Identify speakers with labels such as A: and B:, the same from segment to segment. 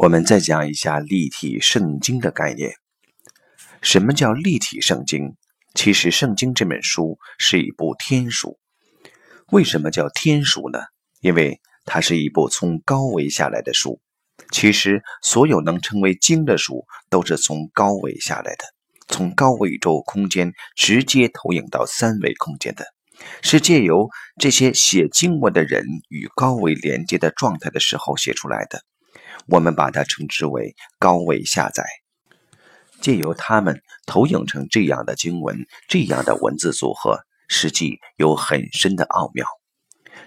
A: 我们再讲一下立体圣经的概念。什么叫立体圣经？其实，圣经这本书是一部天书。为什么叫天书呢？因为它是一部从高维下来的书。其实，所有能称为经的书，都是从高维下来的，从高维宇宙空间直接投影到三维空间的，是借由这些写经文的人与高维连接的状态的时候写出来的。我们把它称之为高位下载，借由他们投影成这样的经文，这样的文字组合，实际有很深的奥妙。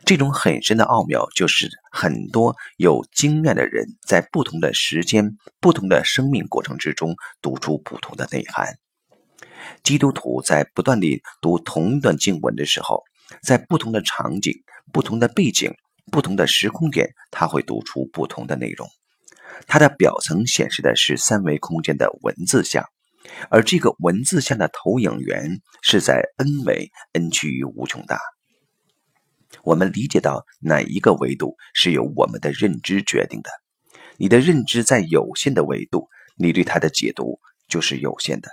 A: 这种很深的奥妙，就是很多有经验的人在不同的时间、不同的生命过程之中读出不同的内涵。基督徒在不断地读同一段经文的时候，在不同的场景、不同的背景、不同的时空点，他会读出不同的内容。它的表层显示的是三维空间的文字像，而这个文字像的投影源是在 n 维，n 趋于无穷大。我们理解到哪一个维度是由我们的认知决定的？你的认知在有限的维度，你对它的解读就是有限的；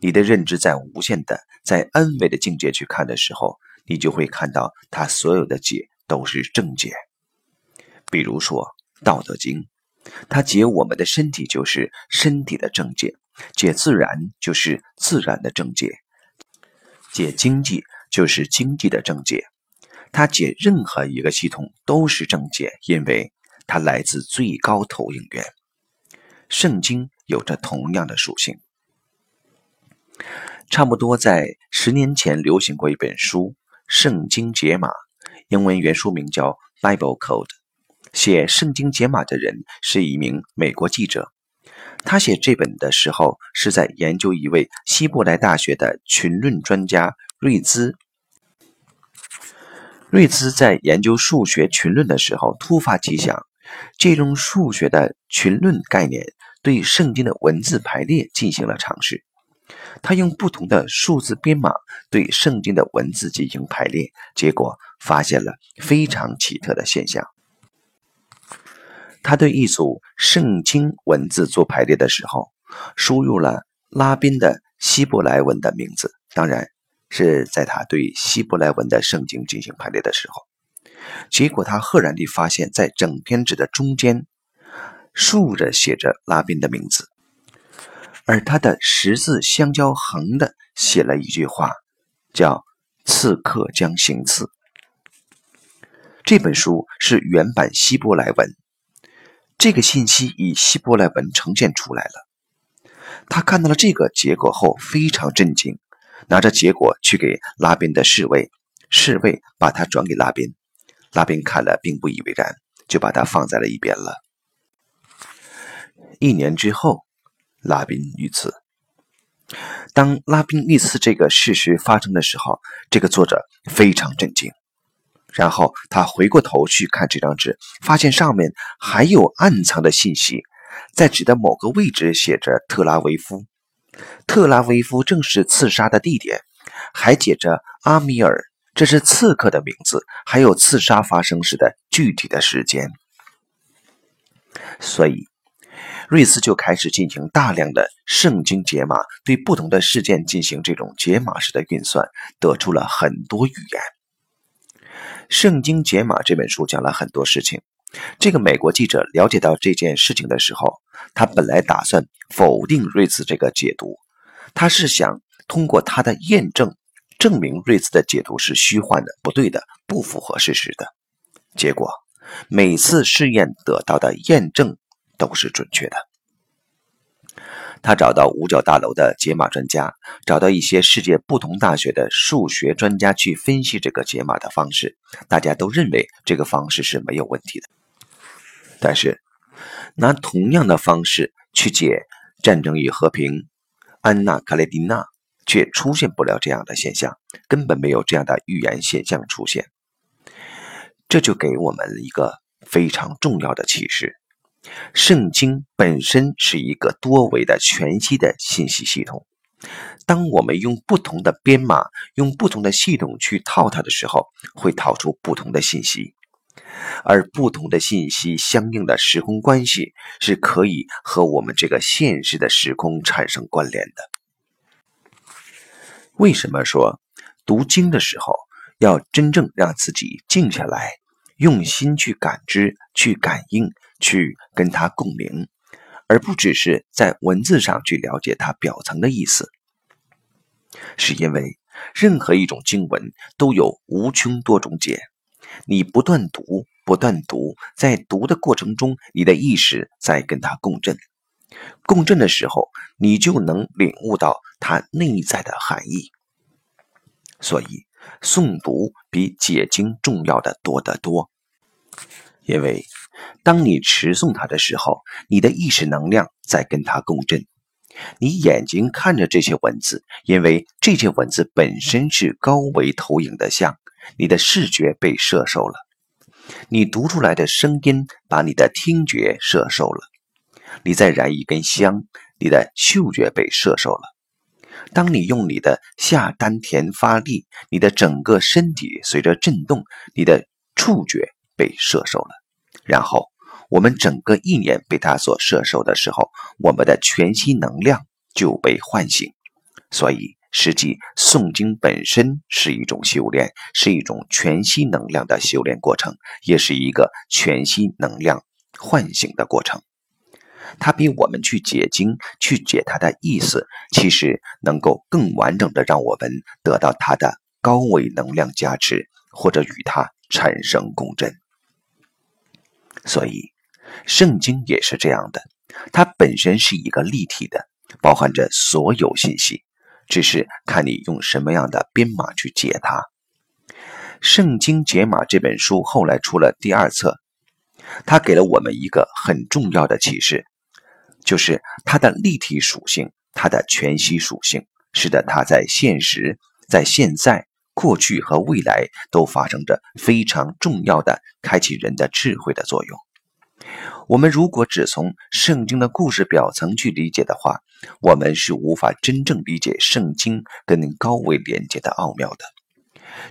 A: 你的认知在无限的，在 n 维的境界去看的时候，你就会看到它所有的解都是正解。比如说《道德经》。它解我们的身体就是身体的正解，解自然就是自然的正解，解经济就是经济的正解。它解任何一个系统都是正解，因为它来自最高投影源。圣经有着同样的属性。差不多在十年前流行过一本书《圣经解码》，英文原书名叫《Bible Code》。写《圣经解码》的人是一名美国记者，他写这本的时候是在研究一位希伯来大学的群论专家瑞兹。瑞兹在研究数学群论的时候，突发奇想，借用数学的群论概念，对圣经的文字排列进行了尝试。他用不同的数字编码对圣经的文字进行排列，结果发现了非常奇特的现象。他对一组圣经文字做排列的时候，输入了拉宾的希伯来文的名字，当然是在他对希伯来文的圣经进行排列的时候。结果他赫然地发现，在整篇纸的中间竖着写着拉宾的名字，而他的十字相交横的写了一句话，叫“刺客将行刺”。这本书是原版希伯来文。这个信息以希伯来文呈现出来了。他看到了这个结果后非常震惊，拿着结果去给拉宾的侍卫，侍卫把他转给拉宾，拉宾看了并不以为然，就把他放在了一边了。一年之后，拉宾遇刺。当拉宾遇刺这个事实发生的时候，这个作者非常震惊。然后他回过头去看这张纸，发现上面还有暗藏的信息，在纸的某个位置写着特拉维夫。特拉维夫正是刺杀的地点，还写着阿米尔，这是刺客的名字，还有刺杀发生时的具体的时间。所以，瑞斯就开始进行大量的圣经解码，对不同的事件进行这种解码式的运算，得出了很多语言。《圣经解码》这本书讲了很多事情。这个美国记者了解到这件事情的时候，他本来打算否定瑞兹这个解读，他是想通过他的验证，证明瑞兹的解读是虚幻的、不对的、不符合事实的。结果，每次试验得到的验证都是准确的。他找到五角大楼的解码专家，找到一些世界不同大学的数学专家去分析这个解码的方式，大家都认为这个方式是没有问题的。但是，拿同样的方式去解《战争与和平》，安娜·卡列蒂娜却出现不了这样的现象，根本没有这样的预言现象出现。这就给我们一个非常重要的启示。圣经本身是一个多维的全息的信息系统。当我们用不同的编码、用不同的系统去套它的时候，会套出不同的信息。而不同的信息相应的时空关系是可以和我们这个现实的时空产生关联的。为什么说读经的时候要真正让自己静下来，用心去感知、去感应、去跟它共鸣，而不只是在文字上去了解它表层的意思？是因为任何一种经文都有无穷多种解，你不断读。不断读，在读的过程中，你的意识在跟它共振。共振的时候，你就能领悟到它内在的含义。所以，诵读比解经重要的多得多。因为，当你持诵它的时候，你的意识能量在跟它共振。你眼睛看着这些文字，因为这些文字本身是高维投影的像，你的视觉被摄受了。你读出来的声音把你的听觉摄受了，你再燃一根香，你的嗅觉被摄受了。当你用你的下丹田发力，你的整个身体随着震动，你的触觉被摄受了。然后我们整个意念被它所摄受的时候，我们的全息能量就被唤醒。所以。实际诵经本身是一种修炼，是一种全息能量的修炼过程，也是一个全息能量唤醒的过程。它比我们去解经、去解它的意思，其实能够更完整的让我们得到它的高维能量加持，或者与它产生共振。所以，圣经也是这样的，它本身是一个立体的，包含着所有信息。只是看你用什么样的编码去解它。《圣经解码》这本书后来出了第二册，它给了我们一个很重要的启示，就是它的立体属性、它的全息属性，使得它在现实、在现在、过去和未来都发生着非常重要的开启人的智慧的作用。我们如果只从圣经的故事表层去理解的话，我们是无法真正理解圣经跟高维连接的奥妙的。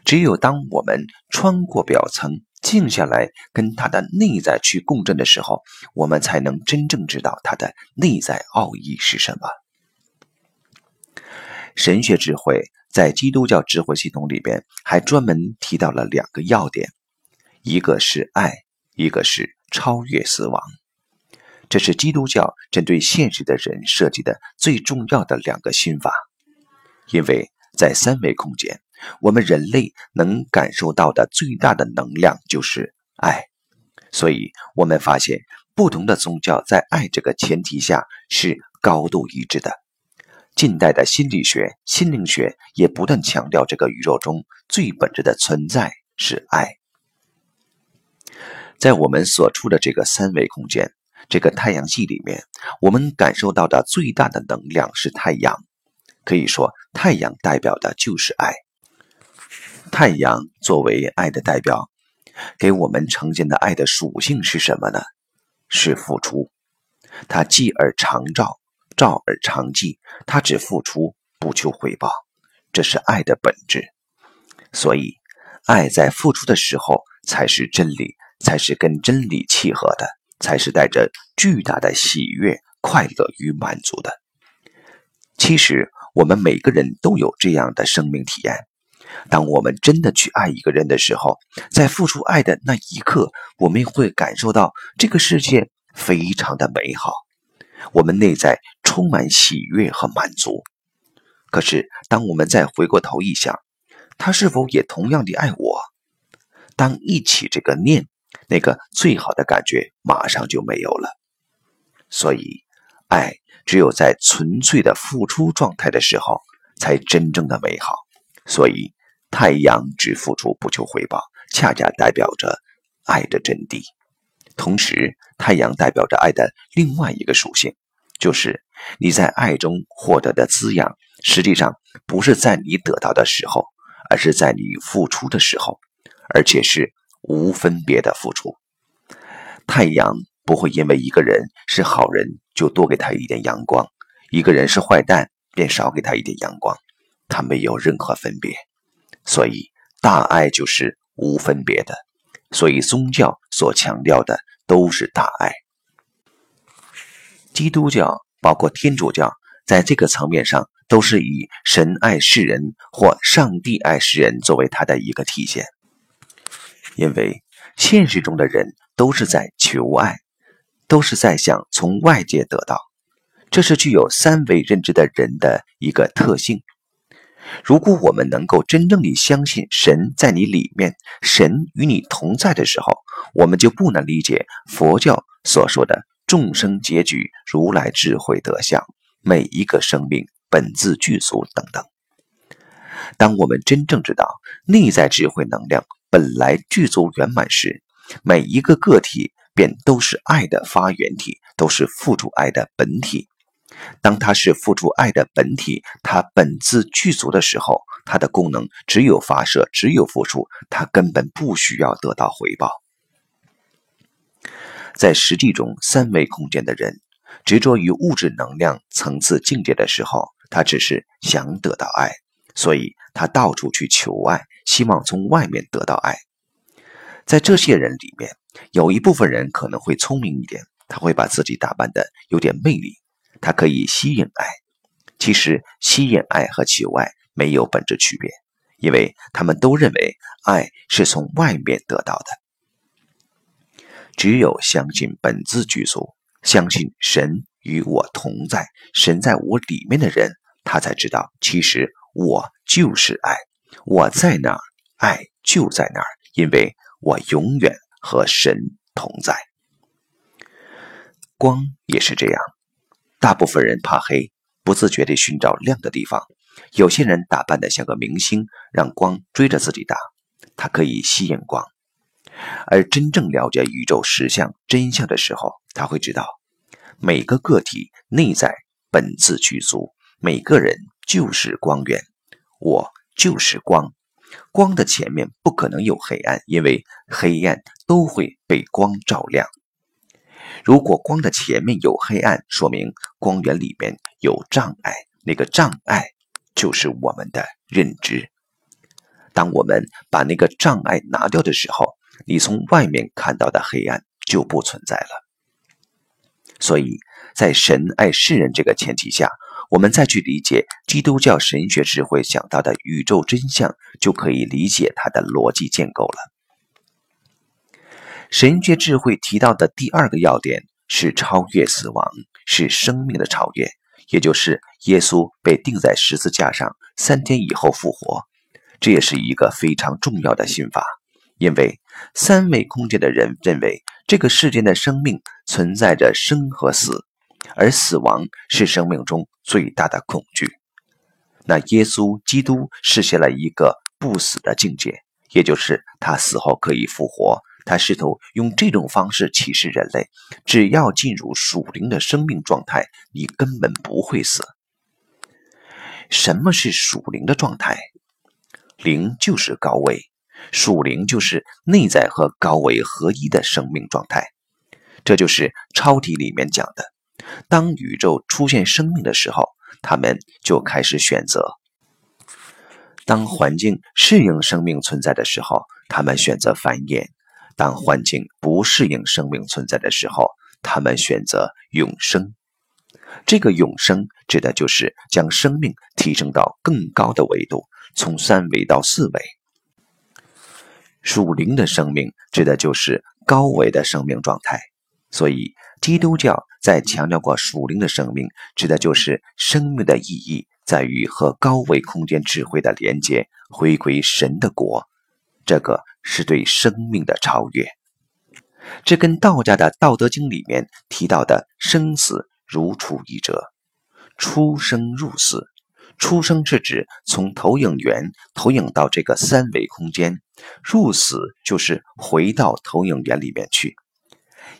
A: 只有当我们穿过表层，静下来，跟它的内在去共振的时候，我们才能真正知道它的内在奥义是什么。神学智慧在基督教智慧系统里边还专门提到了两个要点，一个是爱，一个是。超越死亡，这是基督教针对现实的人设计的最重要的两个心法。因为在三维空间，我们人类能感受到的最大的能量就是爱，所以我们发现不同的宗教在爱这个前提下是高度一致的。近代的心理学、心灵学也不断强调，这个宇宙中最本质的存在是爱。在我们所处的这个三维空间，这个太阳系里面，我们感受到的最大的能量是太阳。可以说，太阳代表的就是爱。太阳作为爱的代表，给我们呈现的爱的属性是什么呢？是付出。它继而常照，照而常继。他只付出，不求回报。这是爱的本质。所以，爱在付出的时候才是真理。才是跟真理契合的，才是带着巨大的喜悦、快乐与满足的。其实，我们每个人都有这样的生命体验：当我们真的去爱一个人的时候，在付出爱的那一刻，我们会感受到这个世界非常的美好，我们内在充满喜悦和满足。可是，当我们再回过头一想，他是否也同样的爱我？当一起这个念。那个最好的感觉马上就没有了，所以，爱只有在纯粹的付出状态的时候，才真正的美好。所以，太阳只付出不求回报，恰恰代表着爱的真谛。同时，太阳代表着爱的另外一个属性，就是你在爱中获得的滋养，实际上不是在你得到的时候，而是在你付出的时候，而且是。无分别的付出，太阳不会因为一个人是好人就多给他一点阳光，一个人是坏蛋便少给他一点阳光，他没有任何分别。所以大爱就是无分别的，所以宗教所强调的都是大爱。基督教包括天主教，在这个层面上都是以神爱世人或上帝爱世人作为它的一个体现。因为现实中的人都是在求爱，都是在想从外界得到，这是具有三维认知的人的一个特性。如果我们能够真正地相信神在你里面，神与你同在的时候，我们就不难理解佛教所说的众生皆具如来智慧德相，每一个生命本自具足等等。当我们真正知道内在智慧能量本来具足圆满时，每一个个体便都是爱的发源体，都是付出爱的本体。当它是付出爱的本体，它本自具足的时候，它的功能只有发射，只有付出，它根本不需要得到回报。在实际中，三维空间的人执着于物质能量层次境界的时候，他只是想得到爱，所以他到处去求爱，希望从外面得到爱。在这些人里面，有一部分人可能会聪明一点，他会把自己打扮的有点魅力。它可以吸引爱，其实吸引爱和求爱没有本质区别，因为他们都认为爱是从外面得到的。只有相信本自具足，相信神与我同在，神在我里面的人，他才知道，其实我就是爱，我在哪儿，爱就在哪儿，因为我永远和神同在。光也是这样。大部分人怕黑，不自觉地寻找亮的地方。有些人打扮得像个明星，让光追着自己打，他可以吸引光。而真正了解宇宙实相真相的时候，他会知道，每个个体内在本自具足，每个人就是光源，我就是光。光的前面不可能有黑暗，因为黑暗都会被光照亮。如果光的前面有黑暗，说明光源里面有障碍，那个障碍就是我们的认知。当我们把那个障碍拿掉的时候，你从外面看到的黑暗就不存在了。所以在神爱世人这个前提下，我们再去理解基督教神学智慧想到的宇宙真相，就可以理解它的逻辑建构了。神学智慧提到的第二个要点是超越死亡，是生命的超越，也就是耶稣被钉在十字架上，三天以后复活。这也是一个非常重要的心法，因为三维空间的人认为这个世间的生命存在着生和死，而死亡是生命中最大的恐惧。那耶稣基督实现了一个不死的境界，也就是他死后可以复活。他试图用这种方式启示人类：只要进入属灵的生命状态，你根本不会死。什么是属灵的状态？灵就是高维，属灵就是内在和高维合一的生命状态。这就是超体里面讲的：当宇宙出现生命的时候，他们就开始选择；当环境适应生命存在的时候，他们选择繁衍。当环境不适应生命存在的时候，他们选择永生。这个永生指的就是将生命提升到更高的维度，从三维到四维。属灵的生命指的就是高维的生命状态。所以，基督教在强调过属灵的生命，指的就是生命的意义在于和高维空间智慧的连接，回归神的国。这个是对生命的超越，这跟道家的《道德经》里面提到的“生死如出一辙，出生入死”。出生是指从投影源投影到这个三维空间，入死就是回到投影源里面去。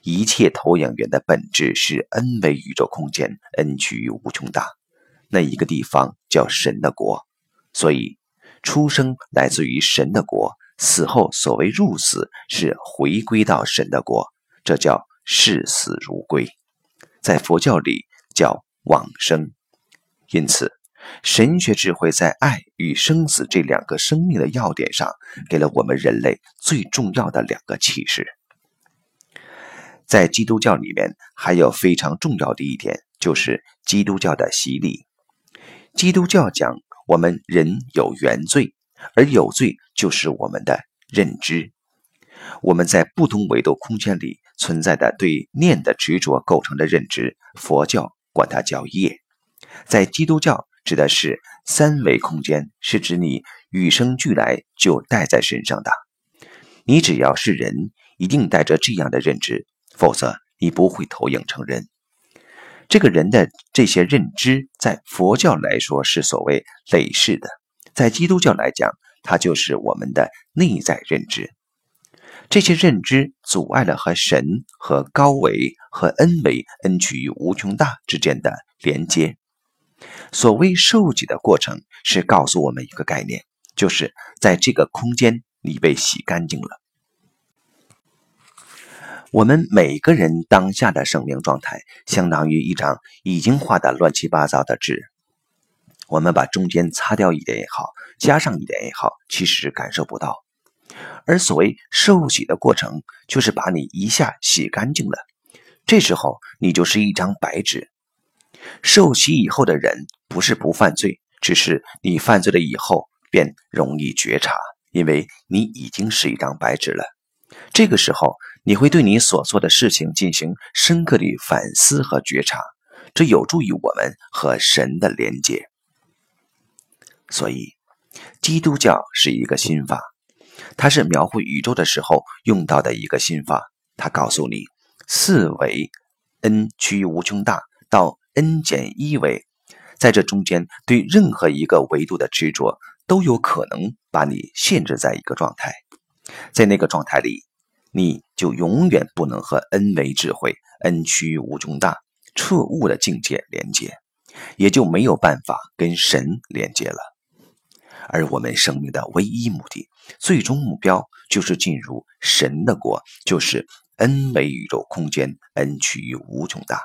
A: 一切投影源的本质是 n 维宇宙空间，n 趋于无穷大，那一个地方叫神的国。所以，出生来自于神的国。死后所谓入死，是回归到神的国，这叫视死如归，在佛教里叫往生。因此，神学智慧在爱与生死这两个生命的要点上，给了我们人类最重要的两个启示。在基督教里面，还有非常重要的一点，就是基督教的洗礼。基督教讲，我们人有原罪，而有罪就是我们的认知。我们在不同维度空间里存在的对念的执着构成的认知，佛教管它叫业。在基督教指的是三维空间，是指你与生俱来就带在身上的。你只要是人，一定带着这样的认知，否则你不会投影成人。这个人的这些认知，在佛教来说是所谓累世的，在基督教来讲，它就是我们的内在认知。这些认知阻碍了和神、和高维、和恩维、恩趋于无穷大之间的连接。所谓受洗的过程，是告诉我们一个概念，就是在这个空间，你被洗干净了。我们每个人当下的生命状态，相当于一张已经画的乱七八糟的纸。我们把中间擦掉一点也好，加上一点也好，其实感受不到。而所谓受洗的过程，就是把你一下洗干净了。这时候，你就是一张白纸。受洗以后的人，不是不犯罪，只是你犯罪了以后，便容易觉察，因为你已经是一张白纸了。这个时候，你会对你所做的事情进行深刻的反思和觉察，这有助于我们和神的连接。所以，基督教是一个心法。它是描绘宇宙的时候用到的一个心法。它告诉你，四维 n 趋于无穷大到 n 减一维，在这中间对任何一个维度的执着都有可能把你限制在一个状态。在那个状态里，你就永远不能和 n 维智慧 n 趋于无穷大彻悟的境界连接，也就没有办法跟神连接了。而我们生命的唯一目的、最终目标，就是进入神的国，就是 n 维宇宙空间，n 趋于无穷大，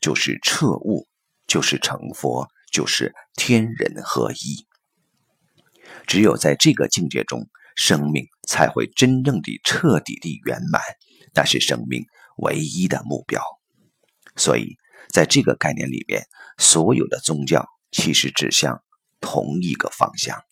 A: 就是彻悟，就是成佛，就是天人合一。只有在这个境界中，生命才会真正的、彻底的圆满，那是生命唯一的目标。所以，在这个概念里面，所有的宗教其实指向同一个方向。